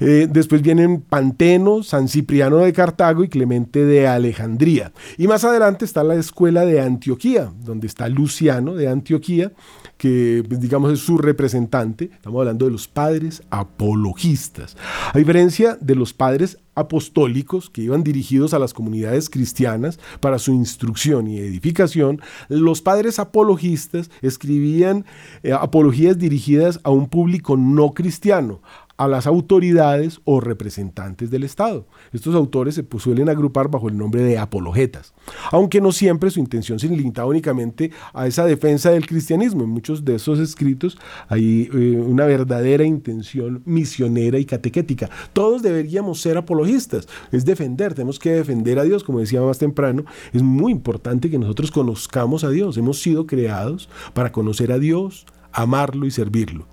Eh, después vienen Panteno, San Cipriano de Cartago y Clemente de Alejandría. Y más adelante está la escuela de Antioquía, donde está Luciano de Antioquía, que pues, digamos es su representante. Estamos hablando de los padres apologistas. A diferencia de los padres apostólicos que iban dirigidos a las comunidades cristianas para su instrucción y edificación, los padres apologistas escribían eh, apologías dirigidas a un público no cristiano, a las autoridades o representantes del Estado. Estos autores se suelen agrupar bajo el nombre de apologetas, aunque no siempre su intención se limitaba únicamente a esa defensa del cristianismo. En muchos de esos escritos hay eh, una verdadera intención misionera y catequética. Todos deberíamos ser apologistas, es defender, tenemos que defender a Dios, como decía más temprano, es muy importante que nosotros conozcamos a Dios, hemos sido creados para conocer a Dios, amarlo y servirlo.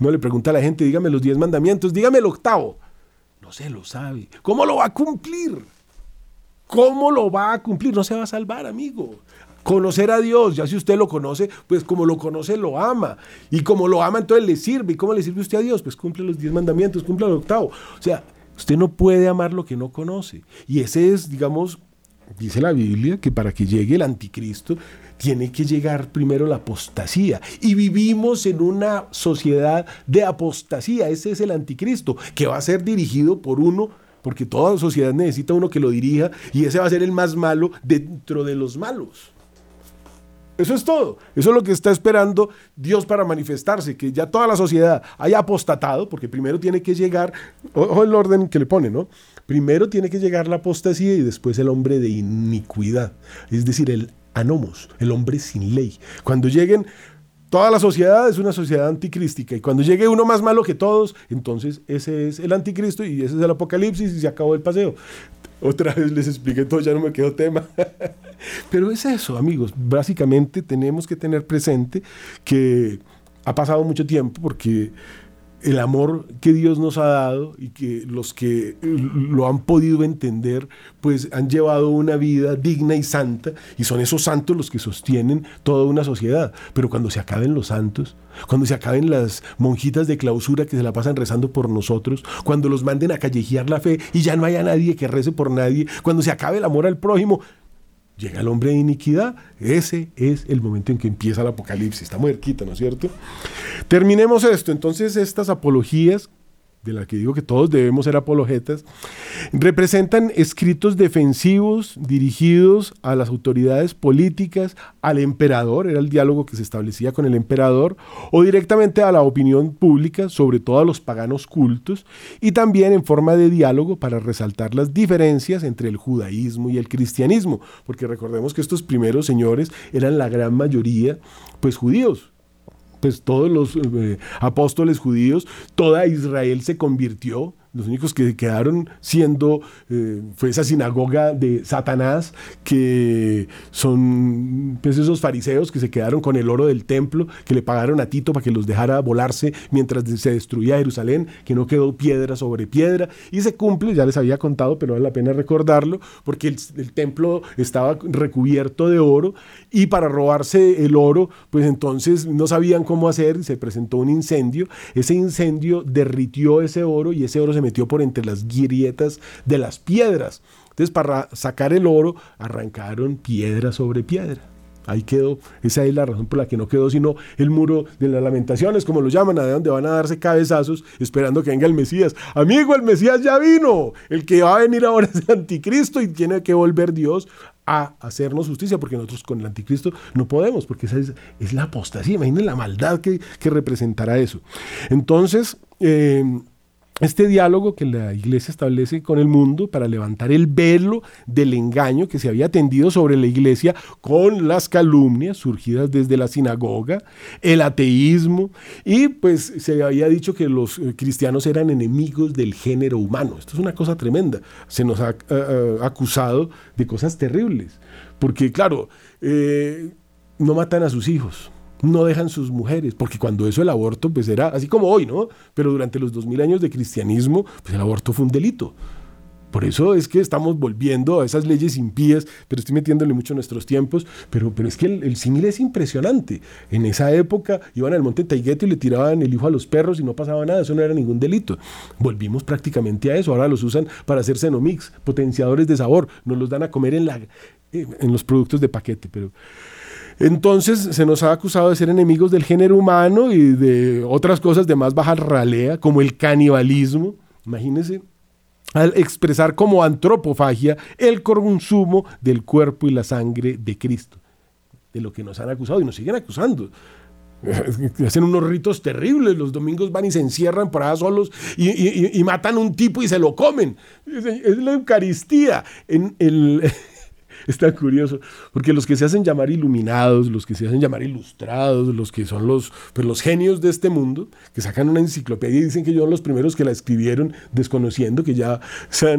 No le pregunta a la gente, dígame los diez mandamientos, dígame el octavo. No se lo sabe. ¿Cómo lo va a cumplir? ¿Cómo lo va a cumplir? No se va a salvar, amigo. Conocer a Dios, ya si usted lo conoce, pues como lo conoce, lo ama. Y como lo ama, entonces le sirve. ¿Y cómo le sirve usted a Dios? Pues cumple los diez mandamientos, cumple el octavo. O sea, usted no puede amar lo que no conoce. Y ese es, digamos, dice la Biblia, que para que llegue el anticristo, tiene que llegar primero la apostasía. Y vivimos en una sociedad de apostasía. Ese es el anticristo, que va a ser dirigido por uno, porque toda sociedad necesita uno que lo dirija, y ese va a ser el más malo dentro de los malos. Eso es todo. Eso es lo que está esperando Dios para manifestarse, que ya toda la sociedad haya apostatado, porque primero tiene que llegar, ojo el orden que le pone, ¿no? Primero tiene que llegar la apostasía y después el hombre de iniquidad, es decir, el anomos, el hombre sin ley. Cuando lleguen, toda la sociedad es una sociedad anticrística y cuando llegue uno más malo que todos, entonces ese es el anticristo y ese es el apocalipsis y se acabó el paseo. Otra vez les expliqué todo, ya no me quedó tema. Pero es eso, amigos. Básicamente tenemos que tener presente que ha pasado mucho tiempo porque el amor que Dios nos ha dado y que los que lo han podido entender, pues han llevado una vida digna y santa, y son esos santos los que sostienen toda una sociedad. Pero cuando se acaben los santos, cuando se acaben las monjitas de clausura que se la pasan rezando por nosotros, cuando los manden a callejear la fe y ya no haya nadie que rece por nadie, cuando se acabe el amor al prójimo, llega el hombre de iniquidad. Ese es el momento en que empieza el apocalipsis. Está muy ¿no es cierto? Terminemos esto. Entonces, estas apologías de la que digo que todos debemos ser apologetas, representan escritos defensivos dirigidos a las autoridades políticas, al emperador, era el diálogo que se establecía con el emperador, o directamente a la opinión pública, sobre todo a los paganos cultos, y también en forma de diálogo para resaltar las diferencias entre el judaísmo y el cristianismo, porque recordemos que estos primeros señores eran la gran mayoría pues judíos, pues todos los eh, apóstoles judíos, toda Israel se convirtió los únicos que quedaron siendo, eh, fue esa sinagoga de Satanás, que son pues, esos fariseos que se quedaron con el oro del templo, que le pagaron a Tito para que los dejara volarse mientras se destruía Jerusalén, que no quedó piedra sobre piedra, y se cumple, ya les había contado, pero vale la pena recordarlo, porque el, el templo estaba recubierto de oro, y para robarse el oro, pues entonces no sabían cómo hacer, se presentó un incendio, ese incendio derritió ese oro y ese oro se metió por entre las grietas de las piedras. Entonces, para sacar el oro, arrancaron piedra sobre piedra. Ahí quedó, esa es la razón por la que no quedó sino el muro de las lamentaciones, como lo llaman, a donde van a darse cabezazos esperando que venga el Mesías. Amigo, el Mesías ya vino, el que va a venir ahora es el anticristo y tiene que volver Dios a hacernos justicia, porque nosotros con el anticristo no podemos, porque esa es, la apostasía, imaginen la maldad que, que representará eso. Entonces, eh, este diálogo que la iglesia establece con el mundo para levantar el velo del engaño que se había tendido sobre la iglesia con las calumnias surgidas desde la sinagoga, el ateísmo y pues se había dicho que los eh, cristianos eran enemigos del género humano. Esto es una cosa tremenda. Se nos ha eh, eh, acusado de cosas terribles. Porque claro, no matan a sus hijos, no dejan sus mujeres, porque cuando eso el aborto, pues era así como hoy, ¿no? Pero durante los 2000 años de cristianismo, pues el aborto fue un delito. Por eso es que estamos volviendo a esas leyes impías, pero estoy metiéndole mucho en nuestros tiempos, pero, pero es que el, el símil es impresionante. En esa época iban al monte Taiguete y le tiraban el hijo a los perros y no pasaba nada, eso no era ningún delito. Volvimos prácticamente a eso, ahora los usan para hacer cenomix, potenciadores de sabor, nos los dan a comer en, la, en los productos de paquete, pero... Entonces se nos ha acusado de ser enemigos del género humano y de otras cosas de más baja ralea, como el canibalismo. Imagínense, al expresar como antropofagia el consumo del cuerpo y la sangre de Cristo. De lo que nos han acusado y nos siguen acusando. Hacen unos ritos terribles, los domingos van y se encierran por allá solos y, y matan a un tipo y se lo comen. Es la Eucaristía. En el, está curioso, porque los que se hacen llamar iluminados, los que se hacen llamar ilustrados, los que son los, pues los genios de este mundo, que sacan una enciclopedia y dicen que son los primeros que la escribieron desconociendo que ya se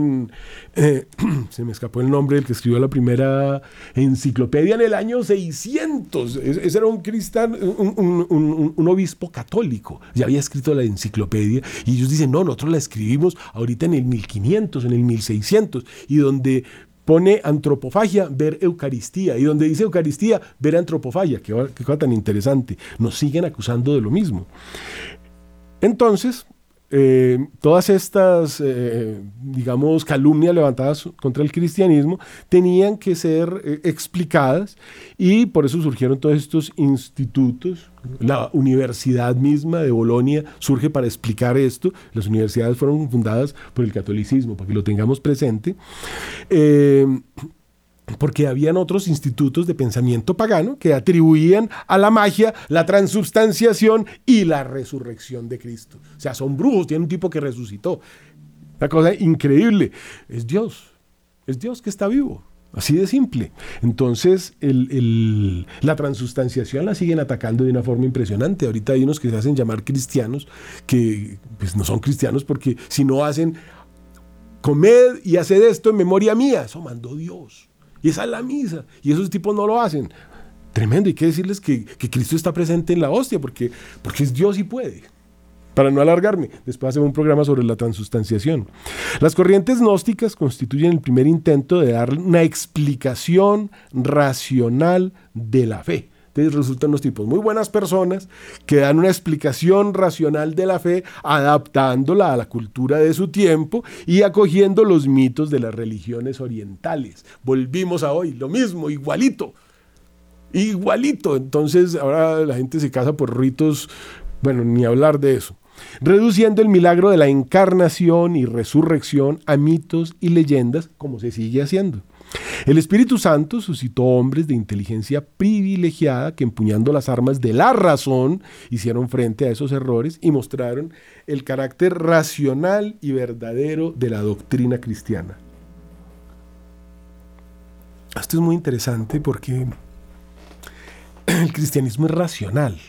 eh, se me escapó el nombre del que escribió la primera enciclopedia en el año 600. Ese era un cristiano, un, un obispo católico, ya había escrito la enciclopedia y ellos dicen, no, nosotros la escribimos ahorita en el 1500, en el 1600, y donde pone antropofagia, ver Eucaristía. Y donde dice Eucaristía, ver antropofagia. Qué, cosa tan interesante. Nos siguen acusando de lo mismo. Entonces, eh, todas estas, eh, digamos, calumnias levantadas contra el cristianismo tenían que ser eh, explicadas y por eso surgieron todos estos institutos. La universidad misma de Bolonia surge para explicar esto. Las universidades fueron fundadas por el catolicismo, para que lo tengamos presente porque habían otros institutos de pensamiento pagano que atribuían a la magia la transubstanciación y la resurrección de Cristo. O sea, son brujos, tiene un tipo que resucitó. Una cosa increíble. Es Dios, es Dios que está vivo. Así de simple. Entonces, la transubstanciación la siguen atacando de una forma impresionante. Ahorita hay unos que se hacen llamar cristianos, que pues, no son cristianos porque si no hacen, comed y haced esto en memoria mía, eso mandó Dios. Y esa es la misa. Y esos tipos no lo hacen. Tremendo. Hay que decirles que, Cristo está presente en la hostia porque, porque es Dios y puede. Para no alargarme, después hacemos un programa sobre la transustanciación. Las corrientes gnósticas constituyen el primer intento de dar una explicación racional de la fe. Entonces resultan unos tipos muy buenas personas que dan una explicación racional de la fe, adaptándola a la cultura de su tiempo y acogiendo los mitos de las religiones orientales. Volvimos a hoy, lo mismo, igualito. Igualito. Entonces ahora la gente se casa por ritos, bueno, ni hablar de eso reduciendo el milagro de la encarnación y resurrección a mitos y leyendas como se sigue haciendo. El Espíritu Santo suscitó hombres de inteligencia privilegiada que empuñando las armas de la razón hicieron frente a esos errores y mostraron el carácter racional y verdadero de la doctrina cristiana. Esto es muy interesante porque el cristianismo es racional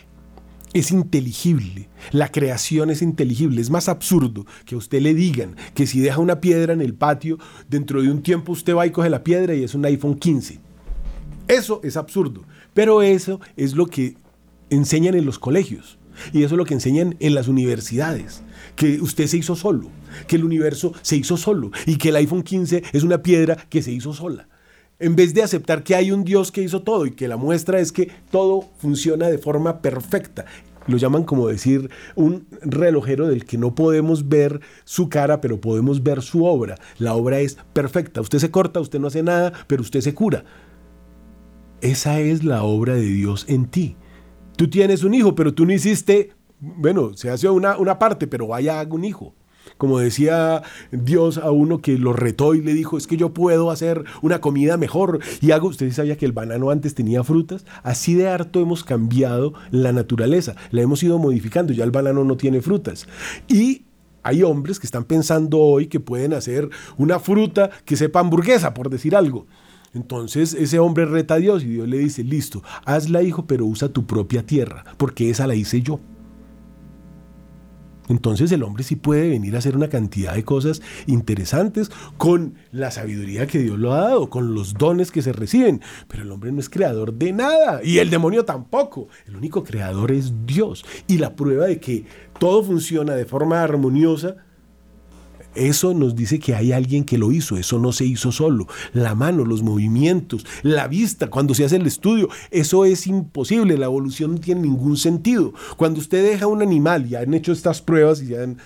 es inteligible. La creación es inteligible. Es más absurdo que a usted le digan que si deja una piedra en el patio, dentro de un tiempo usted va y coge la piedra y es un iPhone 15. Eso es absurdo. Pero eso es lo que enseñan en los colegios. Y eso es lo que enseñan en las universidades. Que usted se hizo solo. Que el universo se hizo solo. Y que el iPhone 15 es una piedra que se hizo sola en vez de aceptar que hay un Dios que hizo todo y que la muestra es que todo funciona de forma perfecta. Lo llaman como decir un relojero del que no podemos ver su cara, pero podemos ver su obra. La obra es perfecta. Usted se corta, usted no hace nada, pero usted se cura. Esa es la obra de Dios en ti. Tú tienes un hijo, pero tú no hiciste, bueno, se hace una, una parte, pero vaya haga un hijo. Como decía Dios a uno que lo retó y le dijo, es que yo puedo hacer una comida mejor y hago, usted sabía que el banano antes tenía frutas, así de harto hemos cambiado la naturaleza, la hemos ido modificando, ya el banano no tiene frutas. Y hay hombres que están pensando hoy que pueden hacer una fruta que sepa hamburguesa, por decir algo. Entonces ese hombre reta a Dios y Dios le dice, listo, hazla hijo, pero usa tu propia tierra, porque esa la hice yo. Entonces el hombre sí puede venir a hacer una cantidad de cosas interesantes con la sabiduría que Dios lo ha dado, con los dones que se reciben. Pero el hombre no es creador de nada y el demonio tampoco. El único creador es Dios. Y la prueba de que todo funciona de forma armoniosa eso nos dice que hay alguien que lo hizo, eso no se hizo solo. La mano, los movimientos, la vista, cuando se hace el estudio, eso es imposible, la evolución no tiene ningún sentido. Cuando usted deja un animal, y han hecho estas pruebas y ya han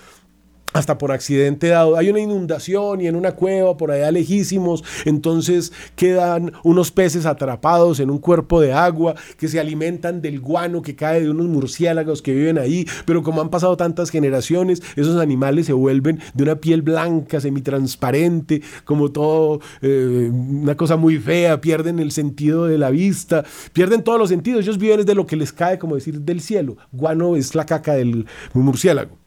hasta por accidente dado, hay una inundación y en una cueva por allá lejísimos, entonces quedan unos peces atrapados en un cuerpo de agua que se alimentan del guano que cae de unos murciélagos que viven ahí, pero como han pasado tantas generaciones, esos animales se vuelven de una piel blanca, semitransparente, como todo, eh, una cosa muy fea, pierden el sentido de la vista, pierden todos los sentidos, ellos viven de lo que les cae, como decir, del cielo, guano es la caca del murciélago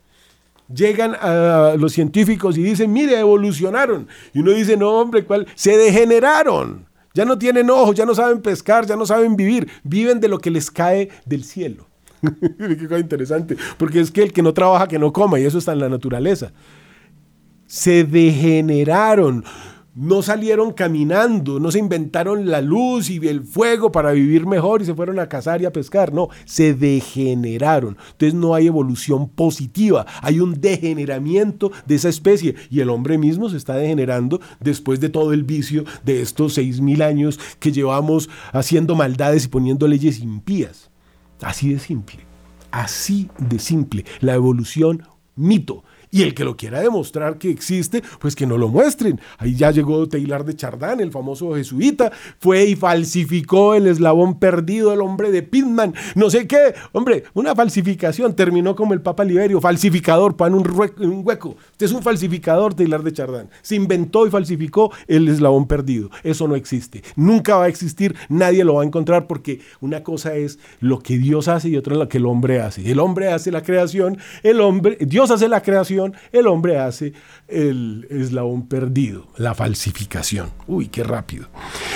llegan a los científicos y dicen, mire, evolucionaron. Y uno dice, no, hombre, ¿cuál? Se degeneraron. Ya no tienen ojos, ya no saben pescar, ya no saben vivir. Viven de lo que les cae del cielo. Qué cosa interesante. Porque es que el que no trabaja, que no coma, y eso está en la naturaleza. Se degeneraron no salieron caminando, no se inventaron la luz y el fuego para vivir mejor y se fueron a cazar y a pescar, no, se degeneraron. Entonces no hay evolución positiva, hay un degeneramiento de esa especie y el hombre mismo se está degenerando después de todo el vicio de estos seis mil años que llevamos haciendo maldades y poniendo leyes impías. Así de simple, así de simple, la evolución mito. Y el que lo quiera demostrar que existe, pues que no lo muestren. Ahí ya llegó Taylor de Chardán, el famoso jesuita, fue y falsificó el eslabón perdido, el hombre de Pitman, no sé qué. Hombre, una falsificación, terminó como el Papa Liberio, falsificador, pan un, hueco. Usted es un falsificador, Taylor de Chardán. Se inventó y falsificó el eslabón perdido. Eso no existe. Nunca va a existir, nadie lo va a encontrar porque una cosa es lo que Dios hace y otra es lo que el hombre hace. El hombre hace la creación, el hombre, Dios hace la creación el hombre hace el eslabón perdido, la falsificación. Uy, qué rápido.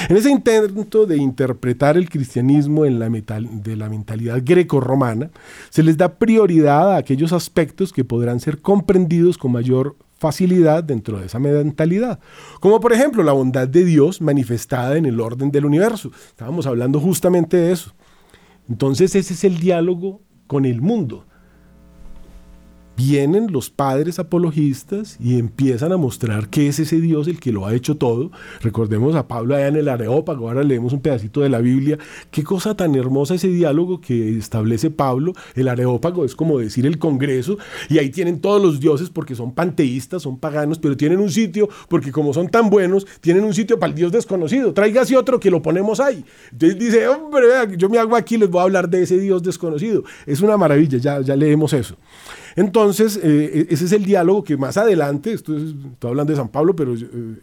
En ese intento de interpretar el cristianismo en la de la mentalidad greco-romana, se les da prioridad a aquellos aspectos que podrán ser comprendidos con mayor facilidad dentro de esa mentalidad. Como por ejemplo la bondad de Dios manifestada en el orden del universo. Estábamos hablando justamente de eso. Entonces ese es el diálogo con el mundo vienen los padres apologistas y empiezan a mostrar que es ese Dios el que lo ha hecho todo. Recordemos a Pablo allá en el Areópago, ahora leemos un pedacito de la Biblia. Qué cosa tan hermosa ese diálogo que establece Pablo. El Areópago es como decir el Congreso y ahí tienen todos los dioses porque son panteístas, son paganos, pero tienen un sitio porque como son tan buenos, tienen un sitio para el Dios desconocido. Tráigase otro que lo ponemos ahí. Entonces dice, hombre, yo me hago aquí, les voy a hablar de ese Dios desconocido. Es una maravilla, ya, ya leemos eso. Entonces, eh, e-, ese es el diálogo que más adelante, esto estoy hablando de San Pablo, pero eh,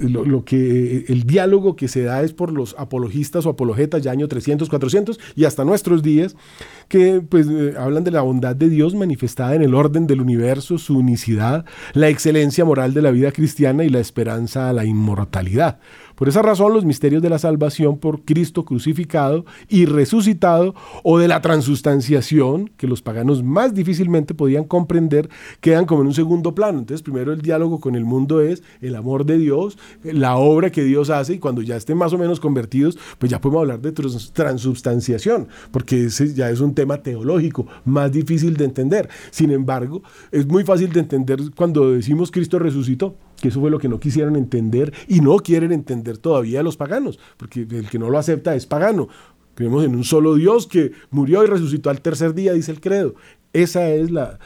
lo, que el diálogo que se da es por los apologistas o apologetas ya año 300, 400 y hasta nuestros días, que pues eh, hablan de la bondad de Dios manifestada en el orden del universo, su unicidad, la excelencia moral de la vida cristiana y la esperanza a la inmortalidad. Por esa razón, los misterios de la salvación por Cristo crucificado y resucitado o de la transustanciación, que los paganos más difícilmente podían comprender, quedan como en un segundo plano. Entonces, primero el diálogo con el mundo es el amor de Dios, la obra que Dios hace, y cuando ya estén más o menos convertidos, pues ya podemos hablar de transubstanciación, porque ese ya es un tema teológico más difícil de entender. Sin embargo, es muy fácil de entender cuando decimos Cristo resucitó que eso fue lo que no quisieron entender y no quieren entender todavía los paganos, porque el que no lo acepta es pagano. Creemos en un solo Dios que murió y resucitó al tercer día, dice el credo. Esa es la...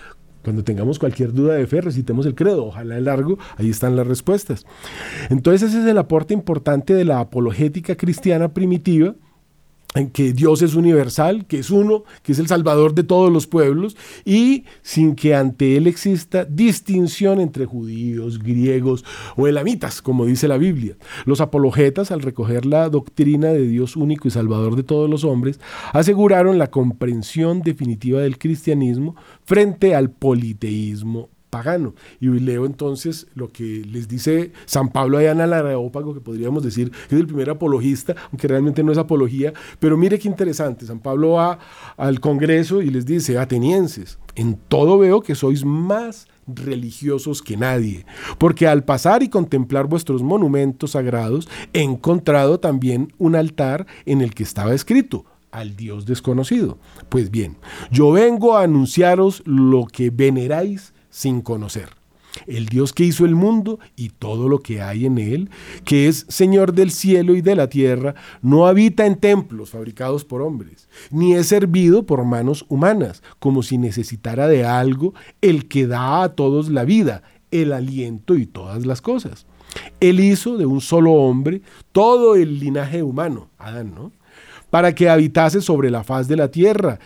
Cuando tengamos cualquier duda de fe, recitemos el credo. Ojalá el largo, ahí están las respuestas. Entonces ese es el aporte importante de la apologética cristiana primitiva en que Dios es universal, que es uno, que es el salvador de todos los pueblos, y sin que ante él exista distinción entre judíos, griegos o elamitas, como dice la Biblia. Los apologetas, al recoger la doctrina de Dios único y salvador de todos los hombres, aseguraron la comprensión definitiva del cristianismo frente al politeísmo pagano. Y leo entonces lo que les dice San Pablo allá en el que podríamos decir que es el primer apologista, aunque realmente no es apología, pero mire qué interesante, San Pablo va al Congreso y les dice, atenienses, en todo veo que sois más religiosos que nadie, porque al pasar y contemplar vuestros monumentos sagrados, he encontrado también un altar en el que estaba escrito, al Dios desconocido. Pues bien, yo vengo a anunciaros lo que veneráis sin conocer. El Dios que hizo el mundo y todo lo que hay en él, que es Señor del cielo y de la tierra, no habita en templos fabricados por hombres, ni es servido por manos humanas, como si necesitara de algo el que da a todos la vida, el aliento y todas las cosas. Él hizo de un solo hombre todo el linaje humano, Adán, ¿no? Para que habitase sobre la faz de la tierra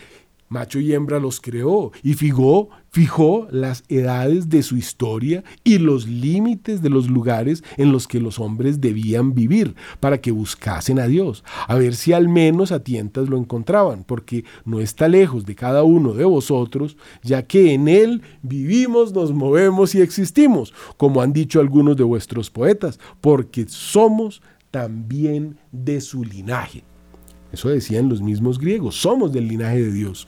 macho y hembra los creó y fijó, fijó las edades de su historia y los límites de los lugares en los que los hombres debían vivir para que buscasen a Dios, a ver si al menos a tientas lo encontraban, porque no está lejos de cada uno de vosotros, ya que en Él vivimos, nos movemos y existimos, como han dicho algunos de vuestros poetas, porque somos también de su linaje. Eso decían los mismos griegos, somos del linaje de Dios.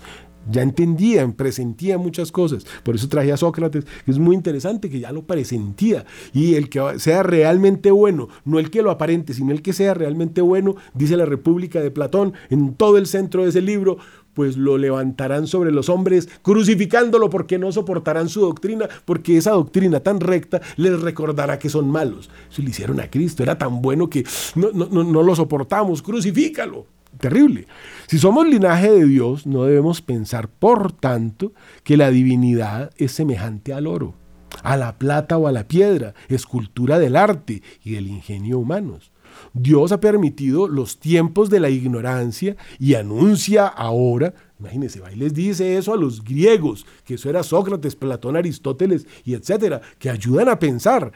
Ya entendían, presentían muchas cosas. Por eso traje a Sócrates, que es muy interesante, que ya lo presentía. Y el que sea realmente bueno, no el que lo aparente, sino el que sea realmente bueno, dice la República de Platón, en todo el centro de ese libro, pues lo levantarán sobre los hombres, crucificándolo porque no soportarán su doctrina, porque esa doctrina tan recta les recordará que son malos. Eso le hicieron a Cristo, era tan bueno que no, no, no lo soportamos, crucifícalo terrible. Si somos linaje de Dios, no debemos pensar, por tanto, que la divinidad es semejante al oro, a la plata o a la piedra, escultura del arte y del ingenio humanos. Dios ha permitido los tiempos de la ignorancia y anuncia ahora, imagínense, va y les dice eso a los griegos, que eso era Sócrates, Platón, Aristóteles y etcétera, que ayudan a pensar.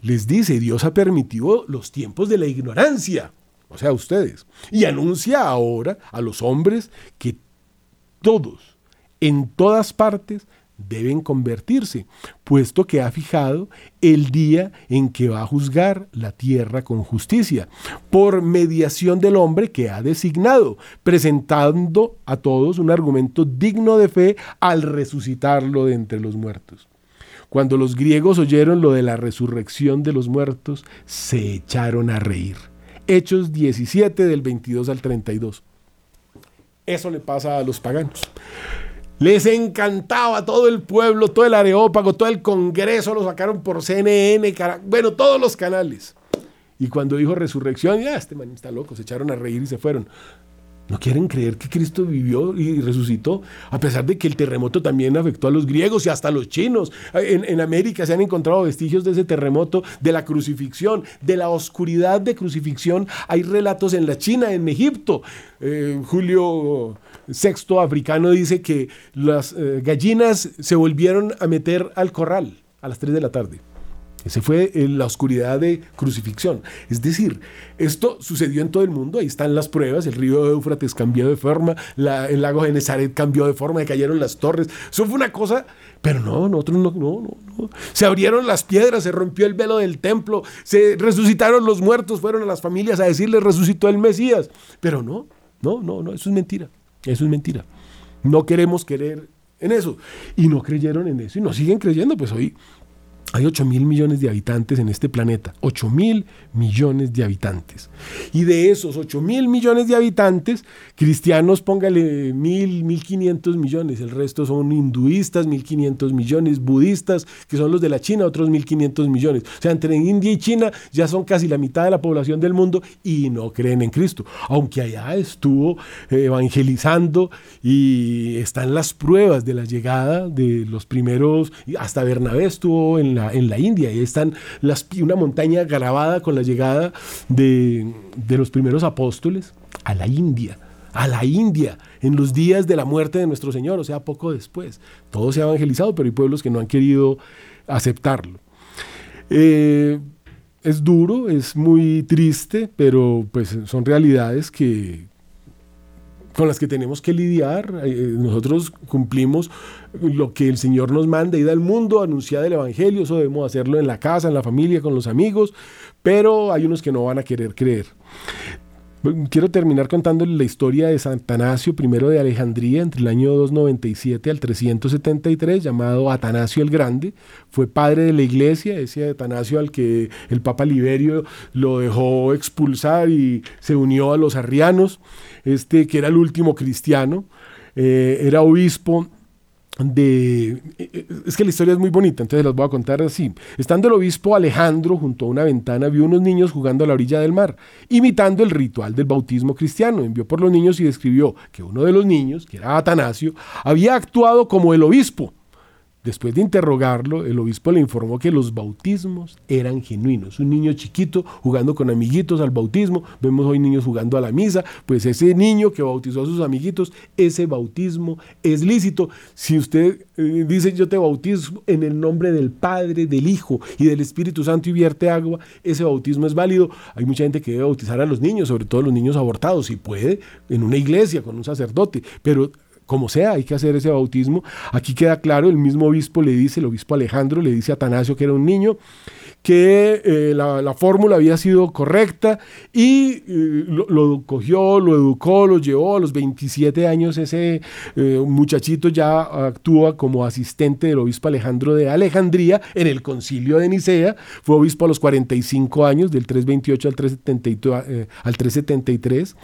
Les dice, Dios ha permitido los tiempos de la ignorancia o sea, ustedes. Y anuncia ahora a los hombres que todos, en todas partes, deben convertirse, puesto que ha fijado el día en que va a juzgar la tierra con justicia, por mediación del hombre que ha designado, presentando a todos un argumento digno de fe al resucitarlo de entre los muertos. Cuando los griegos oyeron lo de la resurrección de los muertos, se echaron a reír Hechos 17 del 22 al 32. Eso le pasa a los paganos. Les encantaba todo el pueblo, todo el areópago, todo el congreso, lo sacaron por CNN, bueno, todos los canales. Y cuando dijo resurrección, ya, este man está loco, se echaron a reír y se fueron. No quieren creer que Cristo vivió y resucitó, a pesar de que el terremoto también afectó a los griegos y hasta a los chinos. En, América se han encontrado vestigios de ese terremoto, de la crucifixión, de la oscuridad de crucifixión. Hay relatos en la China, en Egipto. Eh, Julio VI africano dice que las eh, gallinas se volvieron a meter al corral a las 3 de la tarde. Ese fue eh, la oscuridad de crucifixión. Es decir, esto sucedió en todo el mundo, ahí están las pruebas, el río Éufrates cambió de forma, el lago de Nezaret cambió de forma, cayeron las torres. Eso fue una cosa, pero no, nosotros no, no, no, no. Se abrieron las piedras, se rompió el velo del templo, se resucitaron los muertos, fueron a las familias a decirles resucitó el Mesías. Pero no, no, no, no, eso es mentira, eso es mentira. No queremos querer en eso. Y no creyeron en eso y no siguen creyendo, pues hoy hay 8 mil millones de habitantes en este planeta. 8 mil millones de habitantes. Y de esos 8 mil millones de habitantes, cristianos póngale mil, mil quinientos millones. El resto son hinduistas, mil quinientos millones, budistas, que son los de la China, otros mil quinientos millones. O sea, entre India y China ya son casi la mitad de la población del mundo y no creen en Cristo. Aunque allá estuvo eh, evangelizando y están las pruebas de la llegada de los primeros, hasta Bernabé estuvo en en la India. Ahí están las, una montaña grabada con la llegada de, de los primeros apóstoles a la India a la India en los días de la muerte de nuestro Señor, o sea, poco después. Todo se ha evangelizado, pero hay pueblos que no han querido aceptarlo. Eh, es duro, es muy triste, pero pues son realidades que con las que tenemos que lidiar. Eh, nosotros cumplimos lo que el Señor nos manda, ir al mundo, anunciar el Evangelio, eso debemos hacerlo en la casa, en la familia, con los amigos, pero hay unos que no van a querer creer. Quiero terminar contándoles la historia de San Atanasio I de Alejandría entre el año 297 al 373, llamado Atanasio el Grande. Fue padre de la iglesia, ese Atanasio al que el Papa Liberio lo dejó expulsar y se unió a los arrianos, este que era el último cristiano. Eh, era obispo de... Es que la historia es muy bonita, entonces las voy a contar así. Estando el obispo Alejandro junto a una ventana, vio unos niños jugando a la orilla del mar, imitando el ritual del bautismo cristiano. Envió por los niños y describió que uno de los niños, que era Atanasio, había actuado como el obispo Después de interrogarlo, el obispo le informó que los bautismos eran genuinos. Un niño chiquito jugando con amiguitos al bautismo, vemos hoy niños jugando a la misa, pues ese niño que bautizó a sus amiguitos, ese bautismo es lícito. Si usted eh, dice yo te bautizo en el nombre del Padre, del Hijo y del Espíritu Santo y vierte agua, ese bautismo es válido. Hay mucha gente que debe bautizar a los niños, sobre todo los niños abortados, si puede, en una iglesia con un sacerdote, pero como sea, hay que hacer ese bautismo. Aquí queda claro, el mismo obispo le dice, el obispo Alejandro le dice a Atanasio que era un niño, que eh, la, fórmula había sido correcta y eh, lo, cogió, lo educó, lo llevó a los 27 años. Ese eh, muchachito ya actúa como asistente del obispo Alejandro de Alejandría en el concilio de Nicea. Fue obispo a los 45 años, del 328 al, 372, al 373,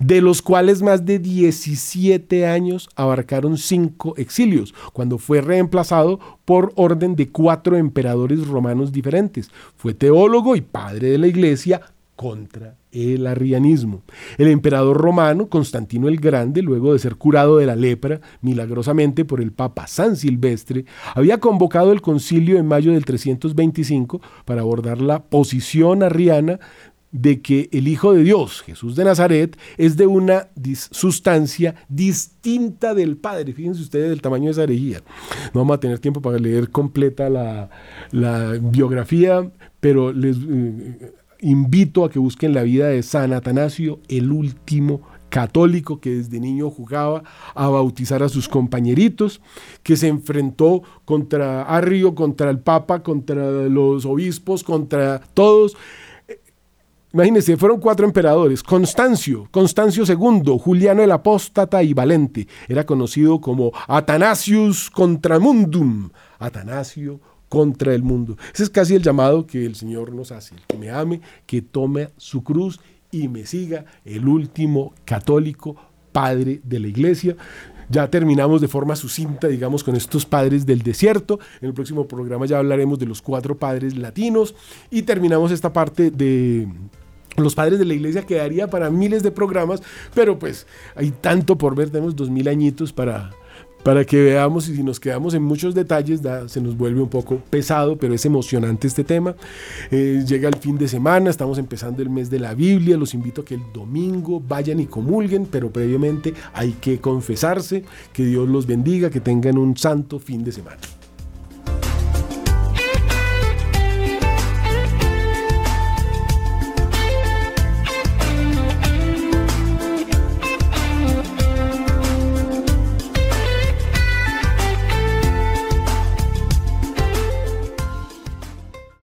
de los cuales más de 17 años abarcaron cinco exilios, cuando fue reemplazado por orden de cuatro emperadores romanos diferentes. Fue teólogo y padre de la iglesia contra el arrianismo. El emperador romano Constantino el Grande, luego de ser curado de la lepra milagrosamente por el Papa San Silvestre, había convocado el concilio en mayo del 325 para abordar la posición arriana de que el Hijo de Dios, Jesús de Nazaret, es de una sustancia distinta del Padre. Fíjense ustedes el tamaño de esa herejía. No vamos a tener tiempo para leer completa la, biografía, pero les eh, invito a que busquen la vida de San Atanasio, el último católico que desde niño jugaba a bautizar a sus compañeritos, que se enfrentó contra Arrio, contra el Papa, contra los obispos, contra todos Imagínense, fueron cuatro emperadores. Constancio, Constancio II, Juliano el Apóstata y Valente. Era conocido como Atanasius contra mundum. Atanasio contra el mundo. Ese es casi el llamado que el Señor nos hace. Que me ame, que tome su cruz y me siga, el último católico padre de la iglesia. Ya terminamos de forma sucinta, digamos, con estos padres del desierto. En el próximo programa ya hablaremos de los cuatro padres latinos y terminamos esta parte de los padres de la iglesia quedaría para miles de programas, pero pues hay tanto por ver, tenemos dos mil añitos para, para que veamos y si nos quedamos en muchos detalles se nos vuelve un poco pesado, pero es emocionante este tema. Eh, llega el fin de semana, estamos empezando el mes de la Biblia, los invito a que el domingo vayan y comulguen, pero previamente hay que confesarse, que Dios los bendiga, que tengan un santo fin de semana.